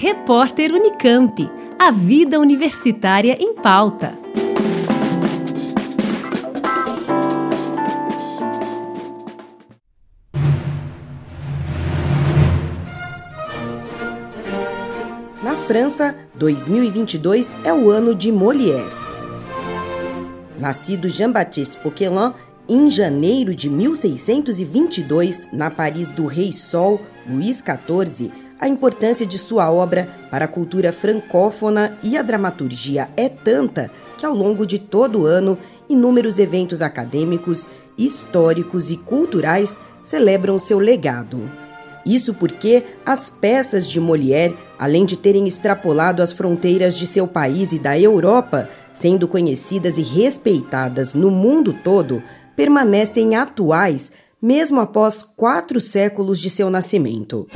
Repórter Unicamp. A vida universitária em pauta. Na França, 2022 é o ano de Molière. Nascido Jean-Baptiste Poquelin em janeiro de 1622, na Paris do Rei Sol, Luís XIV, a importância de sua obra para a cultura francófona e a dramaturgia é tanta que, ao longo de todo o ano, inúmeros eventos acadêmicos, históricos e culturais celebram seu legado. Isso porque as peças de Molière, além de terem extrapolado as fronteiras de seu país e da Europa, sendo conhecidas e respeitadas no mundo todo, permanecem atuais mesmo após quatro séculos de seu nascimento.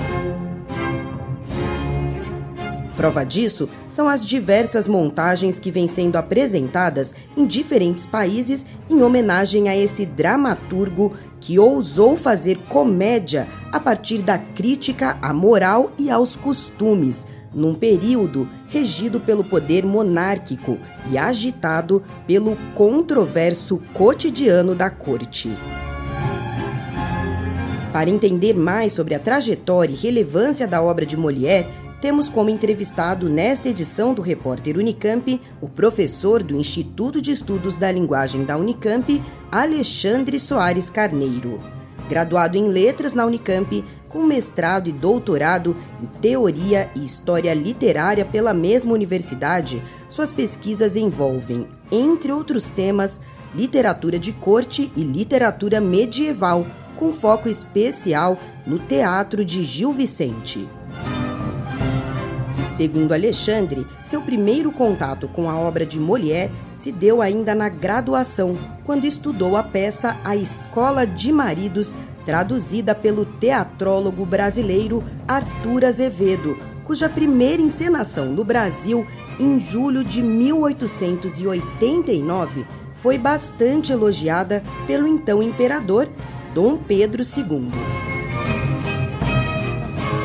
Prova disso são as diversas montagens que vêm sendo apresentadas em diferentes países em homenagem a esse dramaturgo que ousou fazer comédia a partir da crítica à moral e aos costumes, num período regido pelo poder monárquico e agitado pelo controverso cotidiano da corte. Para entender mais sobre a trajetória e relevância da obra de Molière, temos como entrevistado nesta edição do Repórter Unicamp o professor do Instituto de Estudos da Linguagem da Unicamp, Alexandre Soares Carneiro. Graduado em Letras na Unicamp, com mestrado e doutorado em Teoria e História Literária pela mesma universidade, suas pesquisas envolvem, entre outros temas, literatura de corte e literatura medieval, com foco especial no teatro de Gil Vicente. Segundo Alexandre, seu primeiro contato com a obra de Molière se deu ainda na graduação, quando estudou a peça A Escola de Maridos traduzida pelo teatrólogo brasileiro Arthur Azevedo, cuja primeira encenação no Brasil, em julho de 1889, foi bastante elogiada pelo então imperador Dom Pedro II.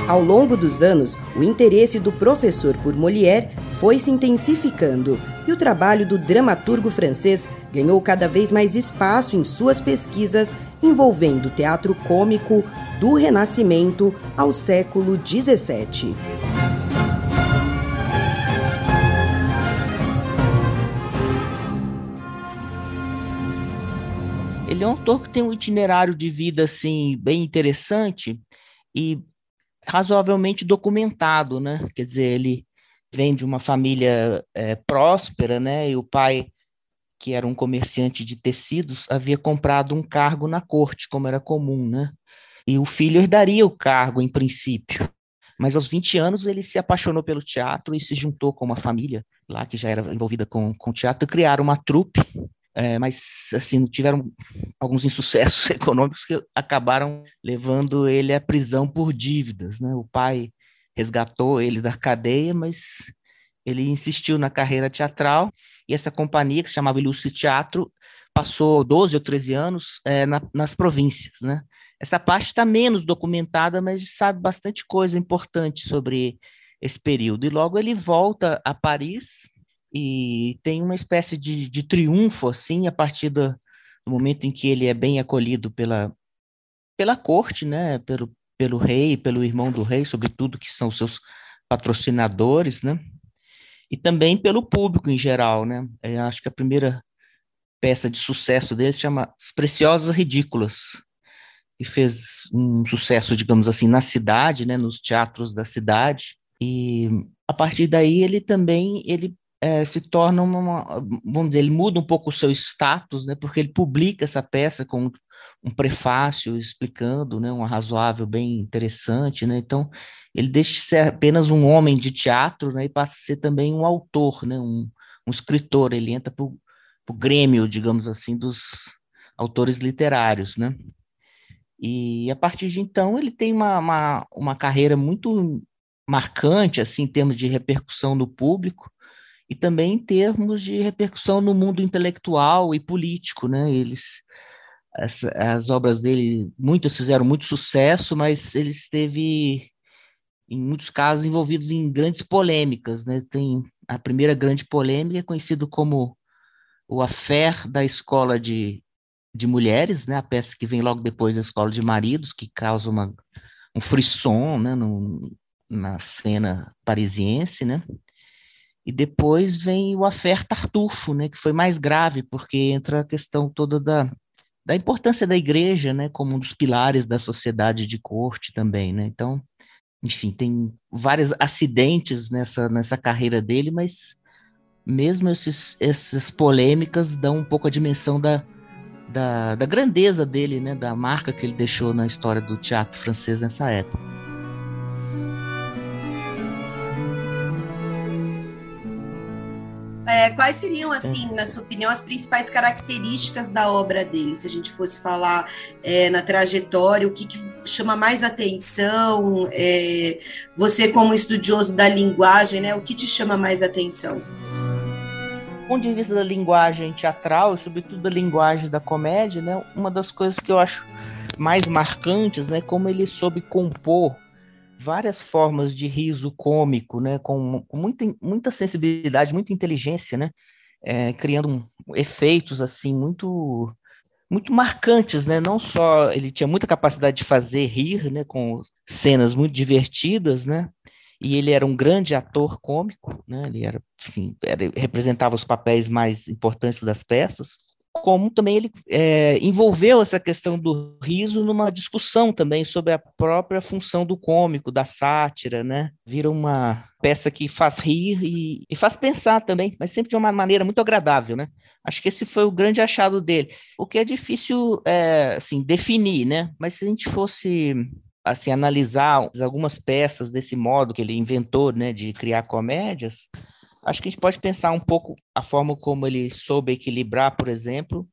Ao longo dos anos, o interesse do professor por Molière foi se intensificando e o trabalho do dramaturgo francês ganhou cada vez mais espaço em suas pesquisas envolvendo teatro cômico do Renascimento ao século XVII. Ele é um autor que tem um itinerário de vida assim bem interessante e razoavelmente documentado, né? Quer dizer, ele vem de uma família é, próspera, né? E o pai que era um comerciante de tecidos, havia comprado um cargo na corte, como era comum, né? E o filho herdaria o cargo, em princípio. Mas aos 20 anos ele se apaixonou pelo teatro e se juntou com uma família lá que já era envolvida com, com teatro criaram uma trupe. É, mas assim tiveram alguns insucessos econômicos que acabaram levando ele à prisão por dívidas. Né? O pai resgatou ele da cadeia, mas ele insistiu na carreira teatral e essa companhia, que se chamava Ilustre Teatro, passou 12 ou 13 anos é, na, nas províncias, né? Essa parte está menos documentada, mas sabe bastante coisa importante sobre esse período. E logo ele volta a Paris e tem uma espécie de, de triunfo, assim, a partir do, do, momento em que ele é bem acolhido pela, pela corte, né? Pelo, pelo rei, pelo irmão do rei, sobretudo, que são seus patrocinadores, né? e também pelo público em geral, né? Eu é, acho que a primeira peça de sucesso dele se chama As Preciosas Ridículas, e fez um sucesso, digamos assim, na cidade, né, nos teatros da cidade, e a partir daí ele também ele é, se torna uma, vamos dizer, ele muda um pouco o seu status, né, porque ele publica essa peça com um prefácio explicando, né, um razoável bem interessante, né, então ele deixa de ser apenas um homem de teatro, né, e passa a ser também um autor, né, um, um escritor, ele entra para o grêmio, digamos assim, dos autores literários, né, e a partir de então ele tem uma, uma, uma carreira muito marcante, assim, em termos de repercussão no público, e também em termos de repercussão no mundo intelectual e político, né, eles as, as obras dele, muitas fizeram muito sucesso, mas ele esteve em muitos casos envolvidos em grandes polêmicas, né? Tem a primeira grande polêmica é conhecido como o affair da escola de, de mulheres, né? A peça que vem logo depois da escola de maridos, que causa uma, um frisson, né? No, na cena parisiense, né? E depois vem o affair Tartufo, né? Que foi mais grave, porque entra a questão toda da, da importância da igreja, né? Como um dos pilares da sociedade de corte também, né? Então, enfim, tem vários acidentes nessa, nessa carreira dele, mas mesmo esses, essas polêmicas dão um pouco a dimensão da, da, da grandeza dele, né, da marca que ele deixou na história do teatro francês nessa época. É, quais seriam, assim, na sua opinião, as principais características da obra dele? Se a gente fosse falar é, na trajetória, o que, que, chama mais atenção? É, você, como estudioso da linguagem, né, o que te chama mais atenção? Do ponto de vista da linguagem teatral e, sobretudo, da linguagem da comédia, né, uma das coisas que eu acho mais marcantes, né, como ele soube compor várias formas de riso cômico, né, com, com muita, muita sensibilidade, muita inteligência, né, é, criando efeitos assim muito muito marcantes, né? Não só ele tinha muita capacidade de fazer rir, né, com cenas muito divertidas, né? E ele era um grande ator cômico, né? Ele era, assim, era, representava os papéis mais importantes das peças como também ele é, envolveu essa questão do riso numa discussão também sobre a própria função do cômico, da sátira, né? Vira uma peça que faz rir e, e faz pensar também, mas sempre de uma maneira muito agradável, né? Acho que esse foi o grande achado dele. O que é difícil, é, assim, definir, né? Mas se a gente fosse assim analisar algumas peças desse modo que ele inventou, né, de criar comédias, Acho que a gente pode pensar um pouco a forma como ele soube equilibrar, por exemplo,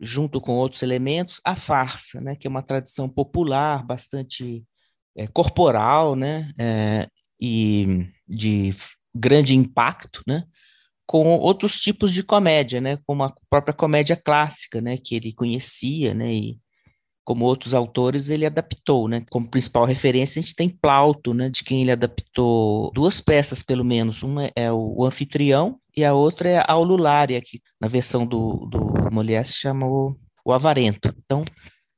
junto com outros elementos, a farsa, né, que é uma tradição popular, bastante é, corporal, né, é, e de grande impacto, né, com outros tipos de comédia, né, como a própria comédia clássica, né, que ele conhecia, né, e como outros autores, ele adaptou, né? Como principal referência, a gente tem Plauto, né? De quem ele adaptou duas peças, pelo menos. Uma é o Anfitrião e a outra é a Aululária, que na versão do, do Molière se chama o, o Avarento. Então,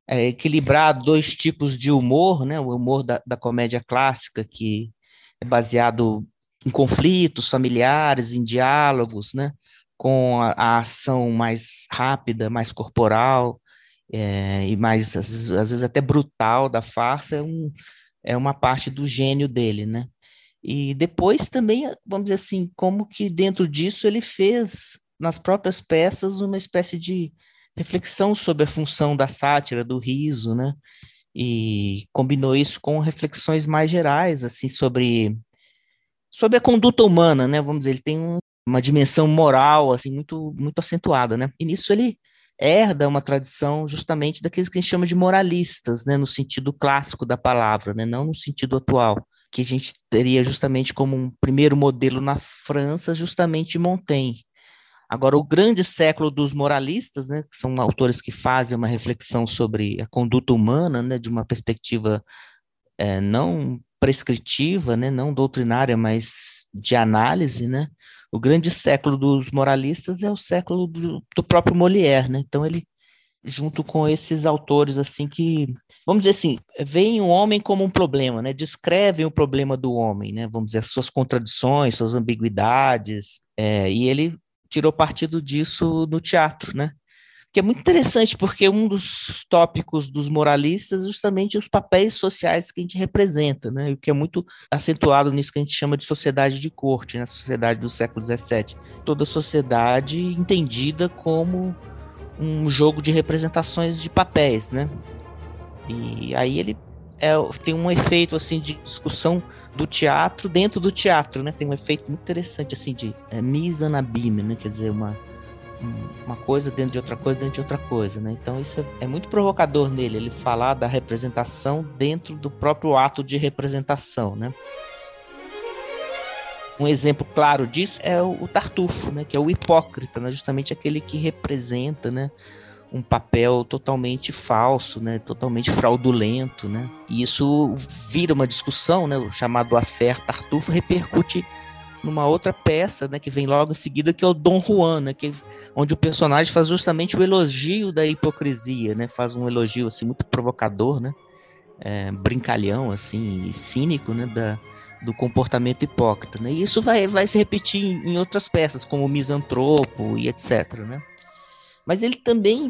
é, equilibrar dois tipos de humor, né? O humor da, da comédia clássica, que é baseado em conflitos familiares, em diálogos, né? Com a, a ação mais rápida, mais corporal, é, e mais, às vezes, até brutal da farsa, é, um, é uma parte do gênio dele, né? E depois também, vamos dizer assim, como que dentro disso ele fez, nas próprias peças, uma espécie de reflexão sobre a função da sátira, do riso, né? E combinou isso com reflexões mais gerais, assim, sobre, sobre a conduta humana, né? Vamos dizer, ele tem um, uma dimensão moral, assim, muito, muito acentuada, né? E nisso ele herda uma tradição justamente daqueles que a gente chama de moralistas, né, no sentido clássico da palavra, né, não no sentido atual, que a gente teria justamente como um primeiro modelo na França, justamente Montaigne. Agora, o grande século dos moralistas, né, que são autores que fazem uma reflexão sobre a conduta humana, né, de uma perspectiva é, não prescritiva, né, não doutrinária, mas de análise, né, o grande século dos moralistas é o século do, do próprio Molière, né? Então ele junto com esses autores assim que vamos dizer assim veem o homem como um problema né? Descrevem o problema do homem né? Vamos dizer suas contradições suas ambiguidades é, e ele tirou partido disso no teatro né que é muito interessante, porque um dos tópicos dos moralistas é justamente os papéis sociais que a gente representa, né? o que é muito acentuado nisso que a gente chama de sociedade de corte, na né? sociedade do século XVII. Toda sociedade entendida como um jogo de representações de papéis, né? E aí ele é, tem um efeito assim de discussão do teatro dentro do teatro, né? Tem um efeito muito interessante assim de é, mise en abîme, né? Quer dizer, uma uma coisa dentro de outra coisa dentro de outra coisa, né? Então isso é, é, muito provocador nele, ele falar da representação dentro do próprio ato de representação, né? Um exemplo claro disso é o, o Tartufo, né? Que é o hipócrita, né? Justamente aquele que representa, né? um papel totalmente falso, né, totalmente fraudulento, né? E isso vira uma discussão, né, o chamado Affair Tartufo repercute numa outra peça, né, que vem logo em seguida, que é o Dom Juan, né, que onde o personagem faz justamente o elogio da hipocrisia, né? Faz um elogio assim muito provocador, né? É, brincalhão assim, cínico, né, da, do comportamento hipócrita, né? E isso vai, vai se repetir em, outras peças, como o Misantropo e etc, né? Mas ele também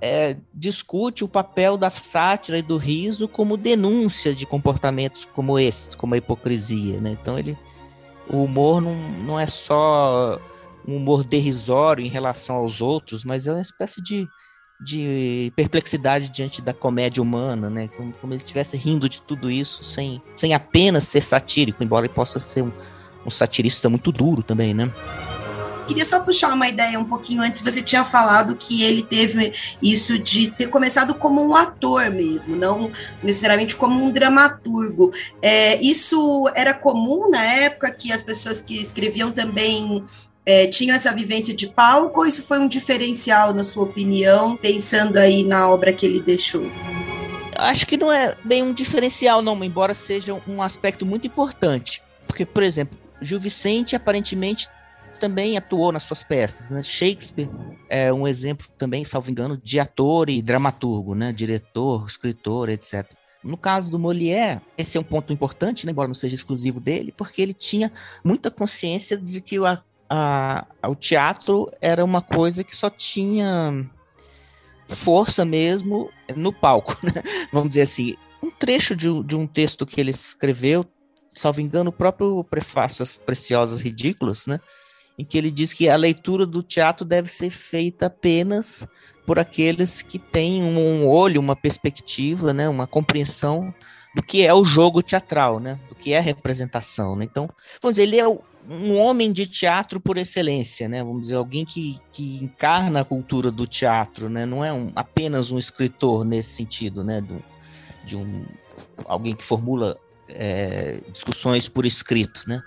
é, discute o papel da sátira e do riso como denúncia de comportamentos como esses, como a hipocrisia, né? Então ele, o humor não, não é só um humor derrisório em relação aos outros, mas é uma espécie de, de perplexidade diante da comédia humana, né? Como, como ele estivesse rindo de tudo isso sem, sem apenas ser satírico, embora ele possa ser um, um satirista muito duro também, né? Queria só puxar uma ideia um pouquinho antes. Você tinha falado que ele teve isso de ter começado como um ator mesmo, não necessariamente como um dramaturgo. É, isso era comum na época que as pessoas que escreviam também é, tinham essa vivência de palco ou isso foi um diferencial, na sua opinião, pensando aí na obra que ele deixou? Acho que não é bem um diferencial, não, embora seja um aspecto muito importante. Porque, por exemplo, Gil Vicente aparentemente também atuou nas suas peças. Né? Shakespeare é um exemplo também, salvo engano, de ator e dramaturgo, né? diretor, escritor, etc. No caso do Molière, esse é um ponto importante, né? embora não seja exclusivo dele, porque ele tinha muita consciência de que a a, o teatro era uma coisa que só tinha força mesmo no palco, né? vamos dizer assim. Um trecho de, de, um texto que ele escreveu, salvo engano, o próprio prefácio As Preciosas Ridículas, né? em que ele diz que a leitura do teatro deve ser feita apenas por aqueles que têm um olho, uma perspectiva, né? uma compreensão do que é o jogo teatral, né? do que é a representação. Né? Então, vamos dizer, ele é o, um homem de teatro por excelência, né? Vamos dizer, alguém que, que encarna a cultura do teatro, né? Não é um, apenas um escritor nesse sentido, né? Do, de um alguém que formula é, discussões por escrito, né?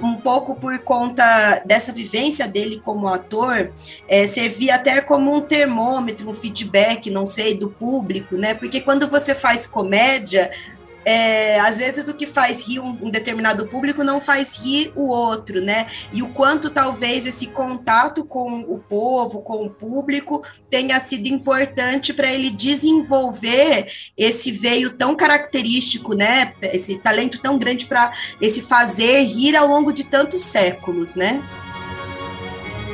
um pouco por conta dessa vivência dele como ator, é, servia até como um termômetro, um feedback, não sei, do público, né? Porque quando você faz comédia, é, às vezes o que faz rir um, um, determinado público não faz rir o outro, né? E o quanto talvez esse contato com o povo, com o público, tenha sido importante para ele desenvolver esse veio tão característico, né? Esse talento tão grande para esse fazer rir ao longo de tantos séculos, né?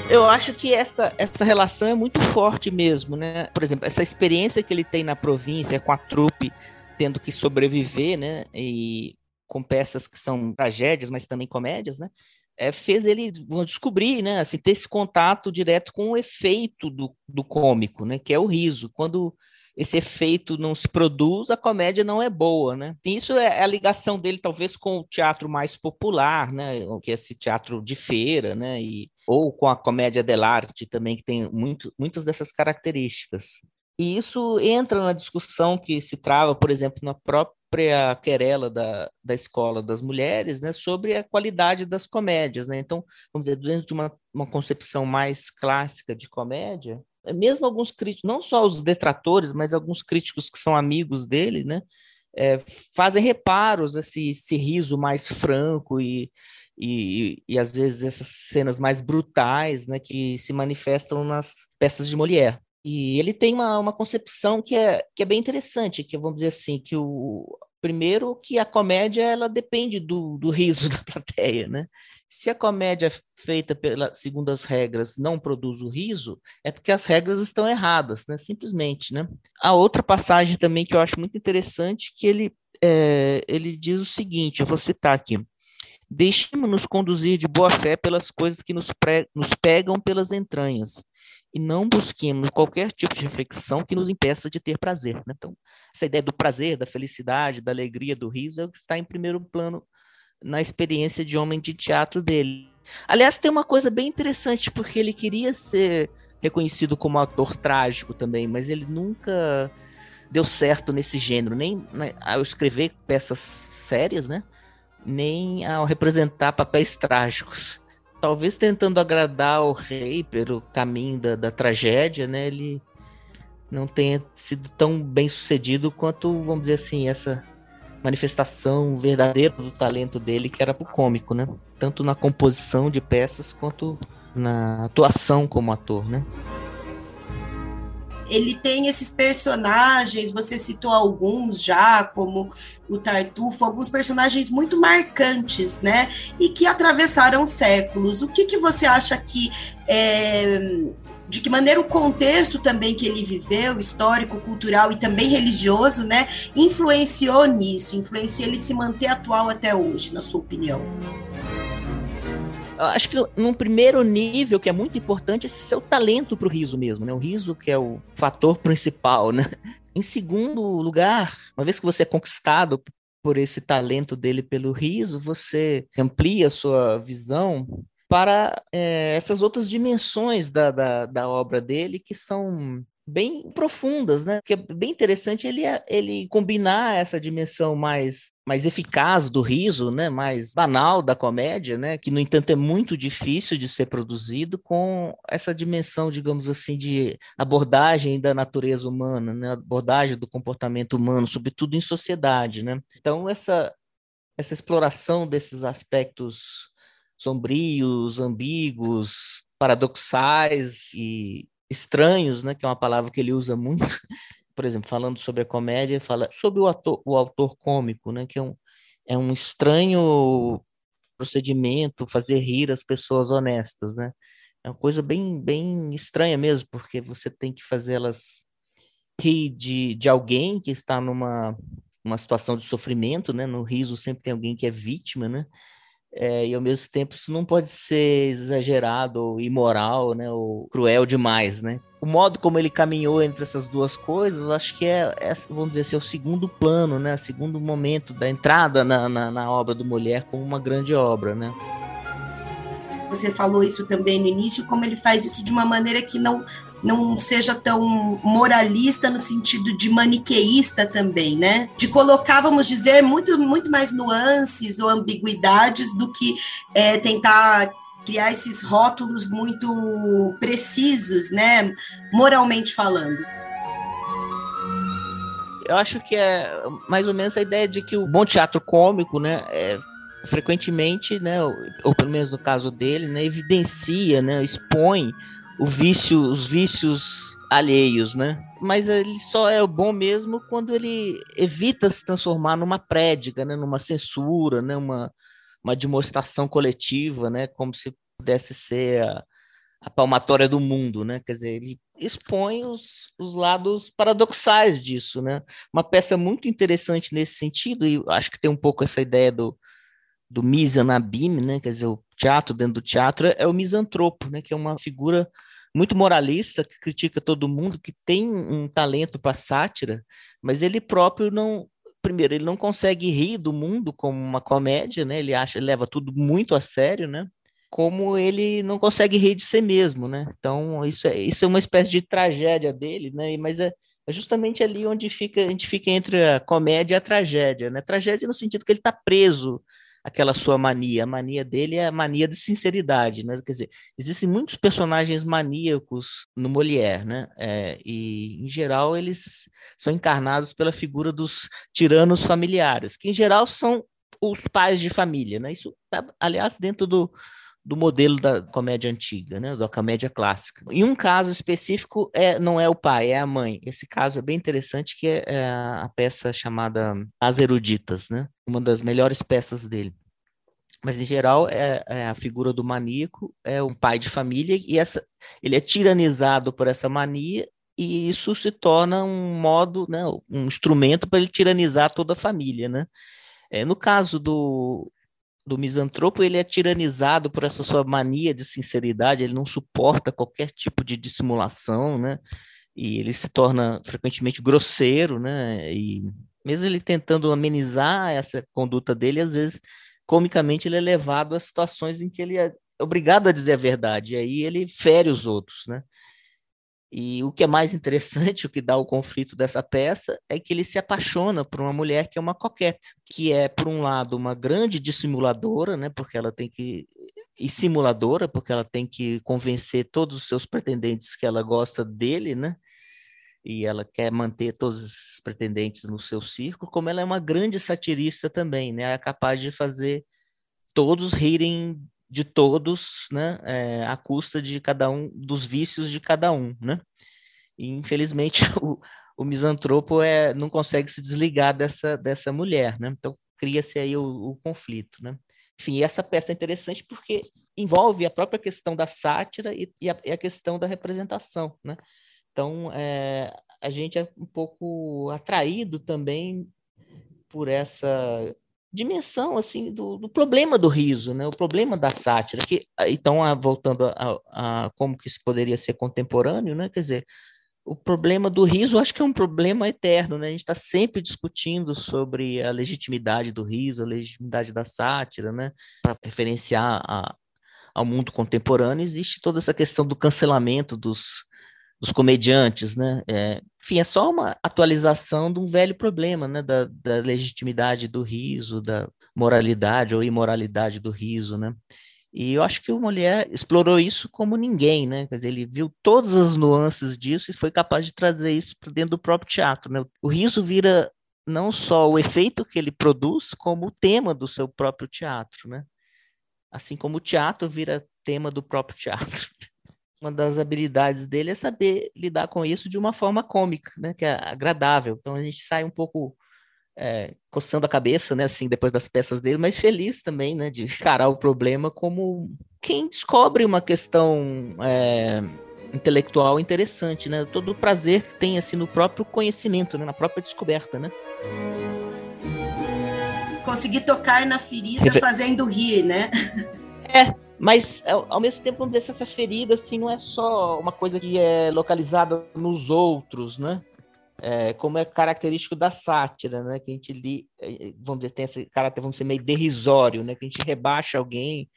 Eu acho que essa, essa relação é muito forte mesmo, né? Por exemplo, essa experiência que ele tem na província com a trupe tendo que sobreviver, né? E com peças que são tragédias, mas também comédias, né? É, fez ele descobrir, né? Assim, ter esse contato direto com o efeito do, do cômico, né? Que é o riso. Quando esse efeito não se produz, a comédia não é boa, né? Isso é a ligação dele, talvez, com o teatro mais popular, né? Que é esse teatro de feira, né? E, ou com a comédia dell'arte também, que tem muito, muitas dessas características. E isso entra na discussão que se trava, por exemplo, na própria querela da, da escola das mulheres, né, sobre a qualidade das comédias. Né? Então, vamos dizer, dentro de uma, uma concepção mais clássica de comédia, mesmo alguns críticos, não só os detratores, mas alguns críticos que são amigos dele, né, é, fazem reparos a esse, esse riso mais franco e, e, e, às vezes essas cenas mais brutais, né, que se manifestam nas peças de Molière. E ele tem uma, uma concepção que é, que é bem interessante, que vamos dizer assim, que o primeiro que a comédia ela depende do, do riso da plateia, né? Se a comédia feita pela, segundo as regras não produz o riso, é porque as regras estão erradas, né? Simplesmente, né? A outra passagem também que eu acho muito interessante, que ele, é, ele diz o seguinte, eu vou citar aqui. Deixemos-nos conduzir de boa fé pelas coisas que nos, pre, nos pegam pelas entranhas, e não busquemos qualquer tipo de reflexão que nos impeça de ter prazer. Né? Então, essa ideia do prazer, da felicidade, da alegria, do riso, é o que está em primeiro plano na experiência de homem de teatro dele. Aliás, tem uma coisa bem interessante, porque ele queria ser reconhecido como ator trágico também, mas ele nunca deu certo nesse gênero, nem ao escrever peças sérias, né? Nem ao representar papéis trágicos. Talvez tentando agradar o rei pelo caminho da, da tragédia, né? Ele não tenha sido tão bem sucedido quanto, vamos dizer assim, essa manifestação verdadeira do talento dele, que era pro cômico, né? Tanto na composição de peças quanto na atuação como ator, né? Ele tem esses personagens, você citou alguns já, como o Tartufo, alguns personagens muito marcantes, né? E que atravessaram séculos. O que, que você acha que é, de que maneira o contexto também que ele viveu, histórico, cultural e também religioso, né, influenciou nisso, influencia ele se manter atual até hoje, na sua opinião? Acho que num primeiro nível, que é muito importante, é seu talento para o riso mesmo, né? O riso que é o fator principal, né? Em segundo lugar, uma vez que você é conquistado por esse talento dele pelo riso, você amplia a sua visão para é, essas outras dimensões da, da, da obra dele que são bem profundas, né? Que é bem interessante ele, ele combinar essa dimensão mais mais eficaz do riso, né? Mais banal da comédia, né? Que no entanto é muito difícil de ser produzido com essa dimensão, digamos assim, de abordagem da natureza humana, né? Abordagem do comportamento humano, sobretudo em sociedade, né? Então essa essa exploração desses aspectos sombrios, ambíguos, paradoxais e estranhos, né, que é uma palavra que ele usa muito, por exemplo, falando sobre a comédia, fala sobre o, ator, o autor cômico, né, que é um, é um estranho procedimento fazer rir as pessoas honestas, né? É uma coisa bem, bem estranha mesmo, porque você tem que fazê-las rir de, de alguém que está numa uma situação de sofrimento, né? No riso sempre tem alguém que é vítima, né? É, e ao mesmo tempo isso não pode ser exagerado ou imoral, né, ou cruel demais, né? O modo como ele caminhou entre essas duas coisas, acho que é, é vamos dizer assim, é o segundo plano, né, o segundo momento da entrada na, na, na obra do Mulher como uma grande obra, né? Você falou isso também no início, como ele faz isso de uma maneira que não não seja tão moralista no sentido de maniqueísta também, né? De colocar, vamos dizer, muito, muito mais nuances ou ambiguidades do que é, tentar criar esses rótulos muito precisos, né? Moralmente falando. Eu acho que é mais ou menos a ideia de que o bom teatro cômico, né, é frequentemente, né, ou, ou, pelo menos no caso dele, né, evidencia, né, expõe o vício, os vícios alheios, né? Mas ele só é bom mesmo quando ele evita se transformar numa prédica, né, numa censura, né, uma, uma demonstração coletiva, né, como se pudesse ser a, a palmatória do mundo, né? Quer dizer, ele expõe os, os lados paradoxais disso, né? Uma peça muito interessante nesse sentido, e acho que tem um pouco essa ideia do, do misanabim, né? Quer dizer, o teatro dentro do teatro é o misantropo, né? Que é uma figura muito moralista que critica todo mundo, que tem um talento para sátira, mas ele próprio não, primeiro, ele não consegue rir do mundo como uma comédia, né? Ele acha, ele leva tudo muito a sério, né? Como ele não consegue rir de si mesmo, né? Então, isso é, isso é uma espécie de tragédia dele, né? Mas é, é justamente ali onde fica, a gente fica entre a comédia e a tragédia, né? Tragédia no sentido que ele está preso aquela sua mania. A mania dele é a mania de sinceridade, né? Quer dizer, existem muitos personagens maníacos no Molière, né? É, e, em geral, eles são encarnados pela figura dos tiranos familiares, que, em geral, são os pais de família, né? Isso, tá, aliás, dentro do, do modelo da comédia antiga, né, da comédia clássica. E um caso específico é não é o pai, é a mãe. Esse caso é bem interessante, que é, é a peça chamada As Eruditas, né, uma das melhores peças dele. Mas em geral é, é, a figura do maníaco é um pai de família e essa ele é tiranizado por essa mania e isso se torna um modo, né, um instrumento para ele tiranizar toda a família, né? É, no caso do do misantropo, ele é tiranizado por essa sua mania de sinceridade, ele não suporta qualquer tipo de dissimulação, né? E ele se torna frequentemente grosseiro, né? E mesmo ele tentando amenizar essa conduta dele, às vezes, comicamente, ele é levado a situações em que ele é obrigado a dizer a verdade, e aí ele fere os outros, né? E o que é mais interessante, o que dá o conflito dessa peça, é que ele se apaixona por uma mulher que é uma coquete, que é, por um lado, uma grande dissimuladora, né, porque ela tem que. e simuladora, porque ela tem que convencer todos os seus pretendentes que ela gosta dele, né? E ela quer manter todos os pretendentes no seu círculo, como ela é uma grande satirista também, né? É capaz de fazer todos rirem de todos, né, é, à custa de cada um, dos vícios de cada um, né? E, infelizmente, o, o misantropo é, não consegue se desligar dessa, dessa mulher, né? Então, cria-se aí o, o, conflito, né? Enfim, essa peça é interessante porque envolve a própria questão da sátira e, e, a, e a, questão da representação, né? Então, é, a gente é um pouco atraído também por essa dimensão assim do, do, problema do riso, né? O problema da sátira. Que então voltando a, a, como que isso poderia ser contemporâneo, né? Quer dizer, o problema do riso, acho que é um problema eterno, né? A gente está sempre discutindo sobre a legitimidade do riso, a legitimidade da sátira, né? Para referenciar a, ao mundo contemporâneo, existe toda essa questão do cancelamento dos dos comediantes, né? É, enfim, é só uma atualização de um velho problema, né? Da, da, legitimidade do riso, da moralidade ou imoralidade do riso, né? E eu acho que o Molière explorou isso como ninguém, né? Quer dizer, ele viu todas as nuances disso e foi capaz de trazer isso para dentro do próprio teatro, né? O riso vira não só o efeito que ele produz, como o tema do seu próprio teatro, né? Assim como o teatro vira tema do próprio teatro. Uma das habilidades dele é saber lidar com isso de uma forma cômica, né? Que é agradável. Então a gente sai um pouco é, coçando a cabeça, né? Assim, depois das peças dele, mas feliz também, né? De encarar o problema como quem descobre uma questão é, intelectual interessante, né? Todo o prazer que tem assim no próprio conhecimento, né? Na própria descoberta, né? Conseguir tocar na ferida fazendo rir, né? É, mas, ao mesmo tempo, vamos dizer, essa ferida, assim, não é só uma coisa que é localizada nos outros, né? É, como é característico da sátira, né? Que a gente li, é, vamos dizer, tem esse caráter, vamos dizer, meio derrisório, né? Que a gente rebaixa alguém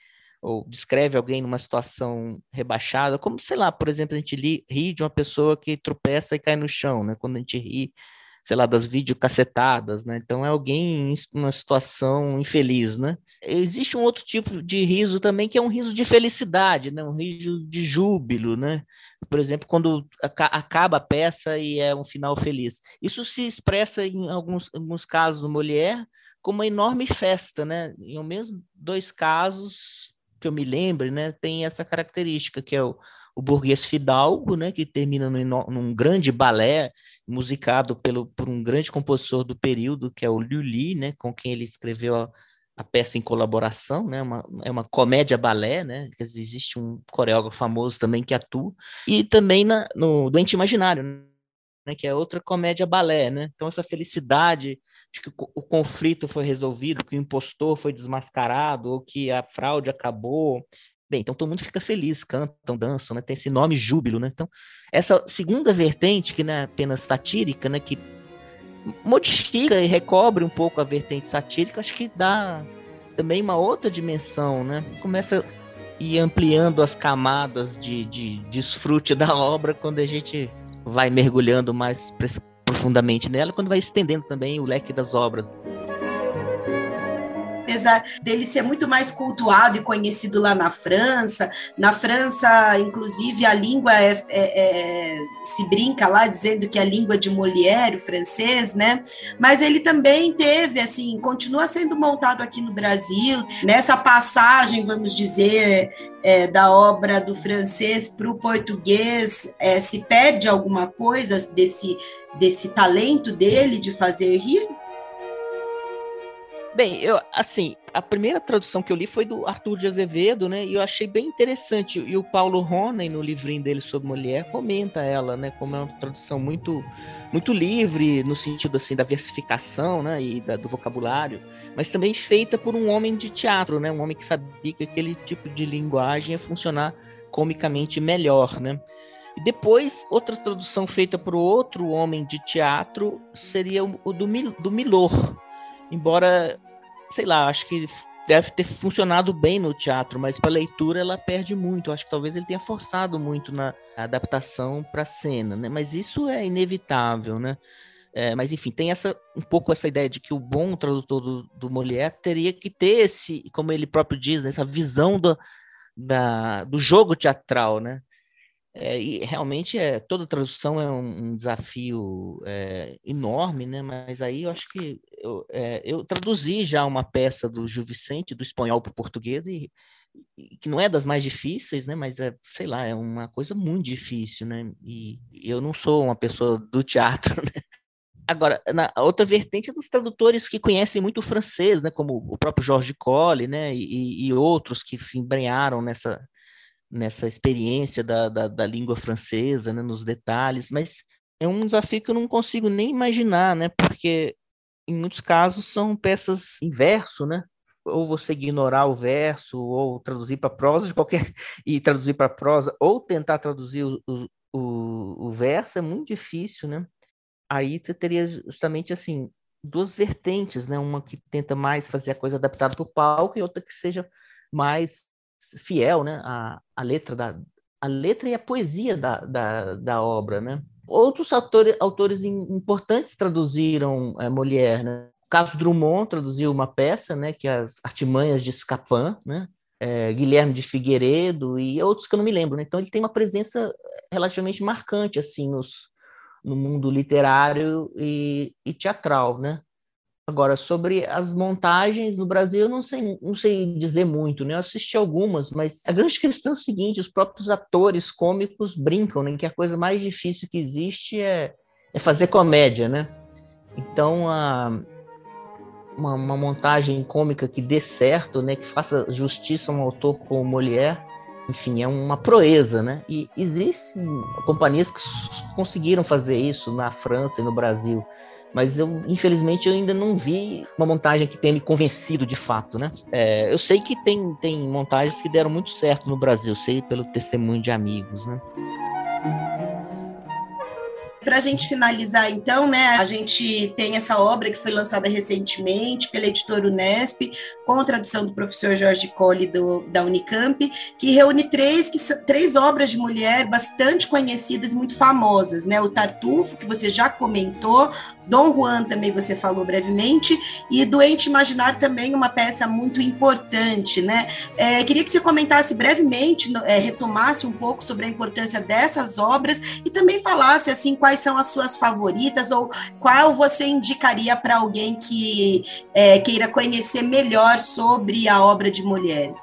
ou descreve alguém numa situação rebaixada, como, sei lá, por exemplo, a gente li, ri de uma pessoa que tropeça e cai no chão, né? Quando a gente ri sei lá, das videocacetadas, né? Então é alguém em uma situação infeliz, né? Existe um outro tipo de riso também que é um riso de felicidade, né? Um riso de júbilo, né? Por exemplo, quando acaba a peça e é um final feliz. Isso se expressa em alguns, alguns casos no Molière como uma enorme festa, né? Em ao menos dois casos que eu me lembre, né, tem essa característica que é o, o burguês fidalgo, né, que termina num, num grande balé musicado pelo, por um grande compositor do período, que é o Li, né, com quem ele escreveu a, a peça em colaboração, né, uma, é uma comédia balé, né, existe um coreógrafo famoso também que atua, e também na, no Doente Imaginário, né, que é outra comédia balé, né, então essa felicidade de que o conflito foi resolvido, que o impostor foi desmascarado, ou que a fraude acabou, Bem, então todo mundo fica feliz, cantam, dançam, né? Tem esse nome júbilo, né? Então, essa segunda vertente, que não é apenas satírica, né? Que modifica e recobre um pouco a vertente satírica, acho que dá também uma outra dimensão, né? Começa ir ampliando as camadas de, de desfrute da obra quando a gente vai mergulhando mais profundamente nela, quando vai estendendo também o leque das obras apesar dele ser muito mais cultuado e conhecido lá na França. Na França, inclusive, a língua é, é, é, se brinca lá dizendo que é a língua de Molière, o francês, né? Mas ele também teve, assim, continua sendo montado aqui no Brasil. Nessa passagem, vamos dizer, é, da obra do francês para o português, é, se perde alguma coisa desse, desse talento dele de fazer rir? Bem, eu assim, a primeira tradução que eu li foi do Arthur de Azevedo, né? E eu achei bem interessante. E o Paulo Ronen, no livrinho dele sobre mulher, comenta ela, né? Como é uma tradução muito, muito livre no sentido assim da versificação, né? E da, do vocabulário, mas também feita por um homem de teatro, né? Um homem que sabia que aquele tipo de linguagem ia funcionar comicamente melhor, né? E depois, outra tradução feita por outro homem de teatro seria o do, do Milor, embora, sei lá, acho que deve ter funcionado bem no teatro, mas para leitura ela perde muito. Acho que talvez ele tenha forçado muito na adaptação para cena, né? Mas isso é inevitável, né? É, mas enfim, tem essa um pouco essa ideia de que o bom tradutor do, do Molière teria que ter esse, como ele próprio diz, né, essa visão do, da, do jogo teatral, né? É, e realmente é toda tradução é um, um desafio é, enorme, né? Mas aí eu acho que eu, é, eu traduzi já uma peça do Gil Vicente do espanhol para o português e, e, que não é das mais difíceis, né? Mas é sei lá é uma coisa muito difícil, né? E eu não sou uma pessoa do teatro, né? Agora, na outra vertente é dos tradutores que conhecem muito o francês, né, como o próprio Georges Colli, né, e, e outros que se embrenharam nessa, nessa experiência da, da, da língua francesa, né, nos detalhes, mas é um desafio que eu não consigo nem imaginar, né, porque em muitos casos são peças em verso, né, ou você ignorar o verso, ou traduzir para prosa de qualquer e traduzir para prosa, ou tentar traduzir o, o, o, o verso é muito difícil, né? Aí você teria justamente assim duas vertentes, né? Uma que tenta mais fazer a coisa adaptada para o palco e outra que seja mais fiel, né? A, a letra da a letra e a poesia da, da, da obra, né? Outros autores, autores importantes traduziram é, Molière, né? Carlos Drummond traduziu uma peça, né? Que é as Artimanhas de Scapin, né? É, Guilherme de Figueiredo e outros que eu não me lembro, né? Então ele tem uma presença relativamente marcante assim nos, no mundo literário e, e teatral, né? Agora, sobre as montagens no Brasil, eu não sei, não sei dizer muito, né? Eu assisti algumas, mas a grande questão é o seguinte: os próprios atores cômicos brincam, né? Que a coisa mais difícil que existe é, é fazer comédia, né? Então, a, uma, uma, montagem cômica que dê certo, né? Que faça justiça a um autor como Molière, enfim, é uma proeza, né? E existem companhias que conseguiram fazer isso na França e no Brasil mas eu infelizmente eu ainda não vi uma montagem que tenha me convencido de fato, né? É, eu sei que tem, tem montagens que deram muito certo no Brasil, sei pelo testemunho de amigos, né? Para a gente finalizar, então, né, a gente tem essa obra que foi lançada recentemente pela editora Unesp, com tradução do professor Jorge Colli do, da Unicamp, que reúne três, que, três obras de mulher bastante conhecidas muito famosas, né? O Tartufo, que você já comentou, Dom Juan também você falou brevemente, e Doente Imaginário também uma peça muito importante, né? É, queria que você comentasse brevemente, é, retomasse um pouco sobre a importância dessas obras e também falasse, assim, quais quais são as suas favoritas ou qual você indicaria para alguém que é, queira conhecer melhor sobre a obra de Molière?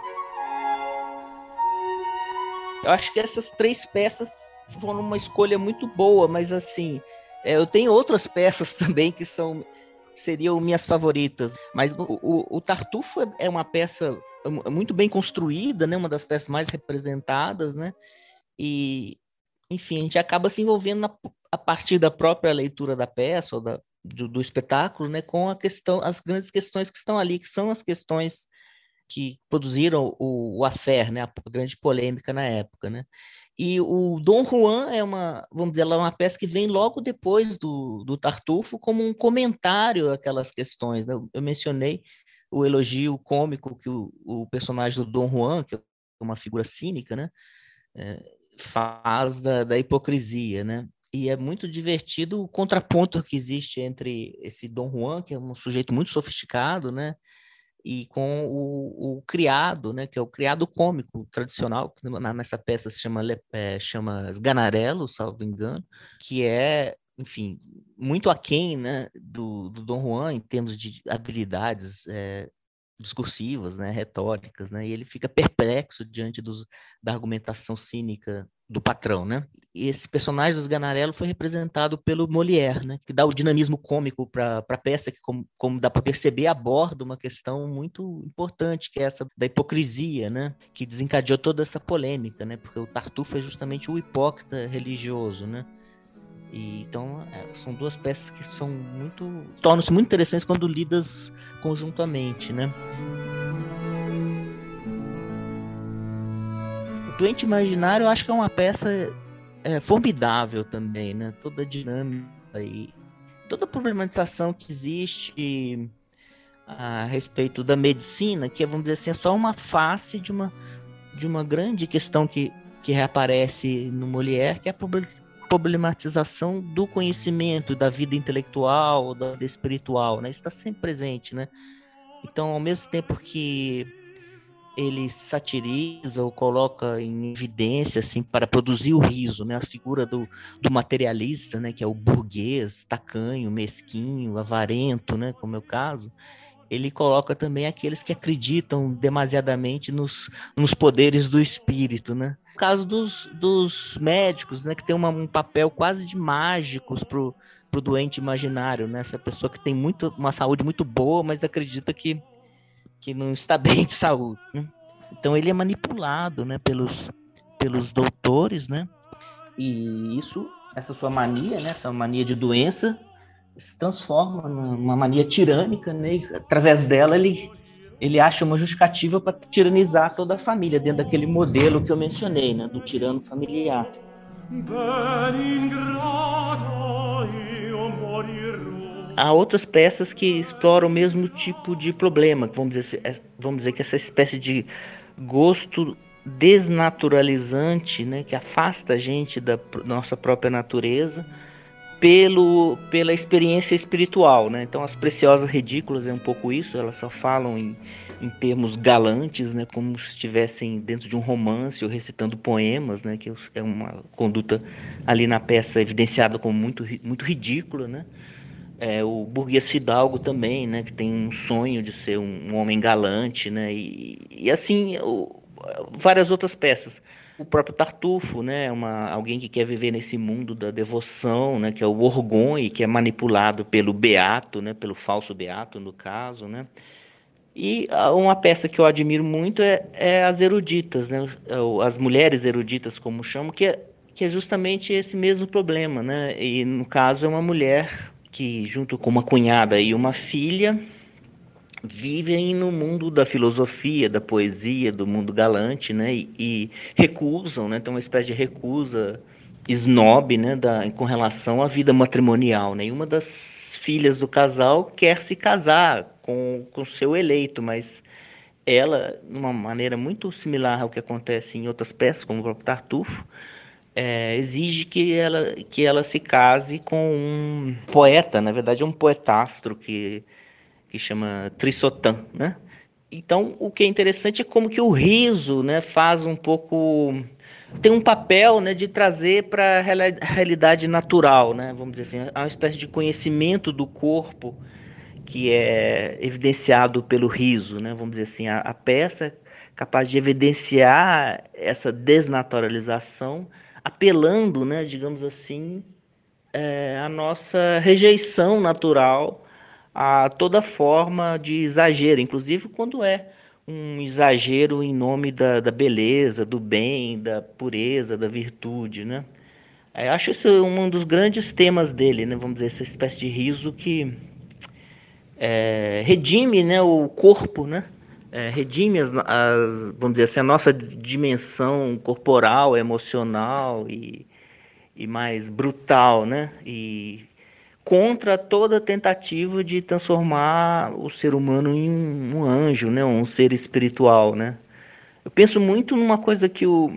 Eu acho que essas três peças foram uma escolha muito boa, mas assim, é, eu tenho outras peças também que são seriam minhas favoritas, mas o, o, o Tartufo é, é uma peça muito bem construída, né? Uma das peças mais representadas, né? E enfim, a gente acaba se envolvendo na, a partir da própria leitura da peça ou da, do, do, espetáculo, né, com a questão, as grandes questões que estão ali, que são as questões que produziram o, o affair, né, a grande polêmica na época, né. E o Dom Juan é uma, vamos dizer, é uma peça que vem logo depois do, do Tartufo como um comentário àquelas questões. Né? Eu mencionei o elogio cômico que o, o personagem do Dom Juan, que é uma figura cínica, né, é, faz da, da hipocrisia, né? E é muito divertido o contraponto que existe entre esse Dom Juan, que é um sujeito muito sofisticado, né? E com o, o criado, né? Que é o criado cômico tradicional, que nessa peça se chama, é, chama Ganarello, salvo engano, que é, enfim, muito aquém né, do, do Dom Juan em termos de habilidades é, discursivas, né, retóricas, né, e ele fica perplexo diante dos, da argumentação cínica do patrão, né? E esse personagem dos Ganarello foi representado pelo Molière, né? Que dá o dinamismo cômico para a peça, que como, como dá para perceber aborda uma questão muito importante, que é essa da hipocrisia, né? Que desencadeou toda essa polêmica, né? Porque o Tartufo é justamente o hipócrita religioso, né? E, então, é, são duas peças que são muito. tornam-se muito interessantes quando lidas conjuntamente, né? O Doente Imaginário eu acho que é uma peça é, formidável também, né? Toda a dinâmica e toda a problematização que existe a respeito da medicina, que vamos dizer assim, é só uma face de uma, de uma grande questão que, que reaparece no Molière, que é a problematização do conhecimento, da vida intelectual, da vida espiritual, né? Isso está sempre presente, né? Então, ao mesmo tempo que ele satiriza ou coloca em evidência assim para produzir o riso, né? A figura do, do materialista, né? Que é o burguês, tacanho, mesquinho, avarento, né? Como é o caso. Ele coloca também aqueles que acreditam demasiadamente nos, nos poderes do espírito, né? Caso dos, dos médicos, né? Que tem uma, um papel quase de mágicos pro, pro doente imaginário, né? Essa pessoa que tem muito, uma saúde muito boa, mas acredita que que não está bem de saúde. Né? Então ele é manipulado, né, pelos, pelos doutores, né? E isso, essa sua mania, né, essa mania de doença, se transforma numa mania tirânica, né? E, através dela ele ele acha uma justificativa para tiranizar toda a família dentro daquele modelo que eu mencionei, né, do tirano familiar. Há outras peças que exploram o mesmo tipo de problema, vamos dizer, é, vamos dizer que essa espécie de gosto desnaturalizante, né, que afasta a gente da nossa própria natureza, pelo, pela experiência espiritual, né? Então as preciosas ridículas é um pouco isso, elas só falam em, em termos galantes, né, como se estivessem dentro de um romance ou recitando poemas, né, que é uma conduta ali na peça evidenciada como muito muito ridícula, né? É, o burguês Fidalgo também, né, que tem um sonho de ser um, um homem galante, né, e, e assim o, várias outras peças. O próprio Tartufo, né, uma, alguém que quer viver nesse mundo da devoção, né, que é o Orgonho, que é manipulado pelo Beato, né, pelo falso Beato no caso, né. E uma peça que eu admiro muito é, é as eruditas, né, as mulheres eruditas, como chamam, que é, que é justamente esse mesmo problema, né, e no caso é uma mulher que, junto com uma cunhada e uma filha, vivem no mundo da filosofia, da poesia, do mundo galante, né? E, e recusam, né? Tem uma espécie de recusa snob, né? Da, com relação à vida matrimonial, né? uma das filhas do casal quer se casar com o seu eleito, mas ela, de uma maneira muito similar ao que acontece em outras peças, como o próprio Tartufo, é, exige que ela, que ela se case com um poeta, na verdade é um poetastro que, que chama Trissotan, né? Então, o que é interessante é como que o riso, né, faz um pouco tem um papel, né, de trazer para a realidade natural, né? Vamos dizer assim, há uma espécie de conhecimento do corpo que é evidenciado pelo riso, né? Vamos dizer assim, a, a peça é capaz de evidenciar essa desnaturalização apelando, né, digamos assim, é, a nossa rejeição natural a toda forma de exagero, inclusive quando é um exagero em nome da, da beleza, do bem, da pureza, da virtude, né? Eu é, acho isso um dos grandes temas dele, né? Vamos dizer, essa espécie de riso que é, redime né, o corpo, né? é, redime as, as, vamos dizer assim, a nossa dimensão corporal, emocional e, e mais brutal, né? E contra toda tentativa de transformar o ser humano em um, anjo, né? Um ser espiritual, né? Eu penso muito numa coisa que o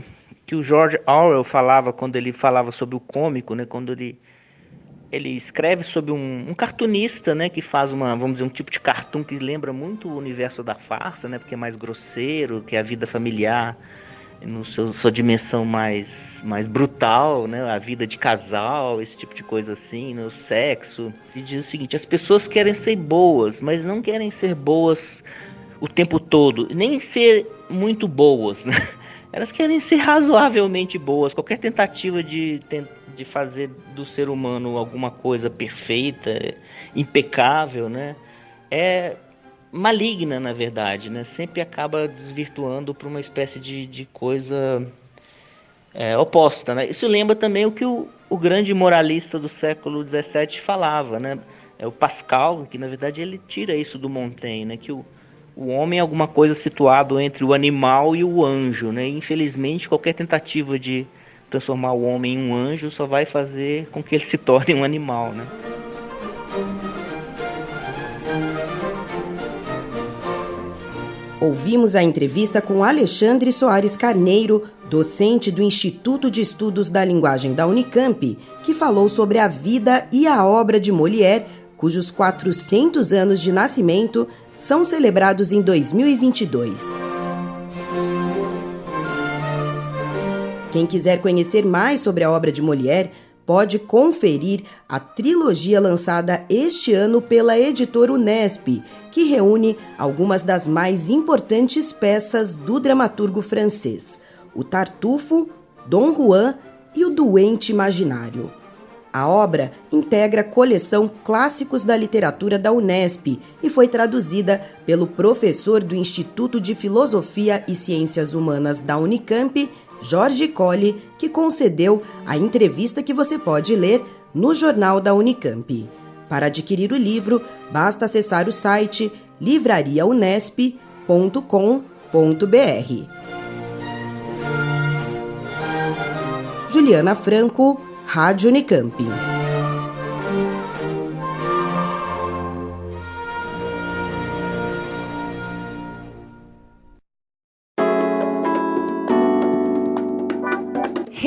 que o George Orwell falava quando ele falava sobre o cômico, né? Quando ele ele escreve sobre um, um, cartunista, né, que faz uma, vamos dizer, um tipo de cartoon que lembra muito o universo da farsa, né, porque é mais grosseiro, que é a vida familiar no seu, sua dimensão mais, mais brutal, né, a vida de casal, esse tipo de coisa assim, né, sexo. E diz o seguinte: as pessoas querem ser boas, mas não querem ser boas o tempo todo, nem ser muito boas, né? Elas querem ser razoavelmente boas. Qualquer tentativa de de fazer do ser humano alguma coisa perfeita, impecável, né? É maligna, na verdade, né? Sempre acaba desvirtuando para uma espécie de, de coisa é, oposta, né? Isso lembra também o que o, o grande moralista do século XVII falava, né? É o Pascal, que na verdade ele tira isso do Montaigne, né? Que o, o homem é alguma coisa situado entre o animal e o anjo, né? E, infelizmente, qualquer tentativa de transformar o homem em um anjo só vai fazer com que ele se torne um animal, né? Ouvimos a entrevista com Alexandre Soares Carneiro, docente do Instituto de Estudos da Linguagem da Unicamp, que falou sobre a vida e a obra de Molière, cujos 400 anos de nascimento são celebrados em 2022. Quem quiser conhecer mais sobre a obra de Molière, pode conferir a trilogia lançada este ano pela editora Unesp, que reúne algumas das mais importantes peças do dramaturgo francês: O Tartufo, Dom Juan e O Doente Imaginário. A obra integra a coleção Clássicos da Literatura da Unesp e foi traduzida pelo professor do Instituto de Filosofia e Ciências Humanas da Unicamp, Jorge Colli, que concedeu a entrevista que você pode ler no jornal da Unicamp. Para adquirir o livro, basta acessar o site livrariaunesp.com.br. Juliana Franco, Rádio Unicamp.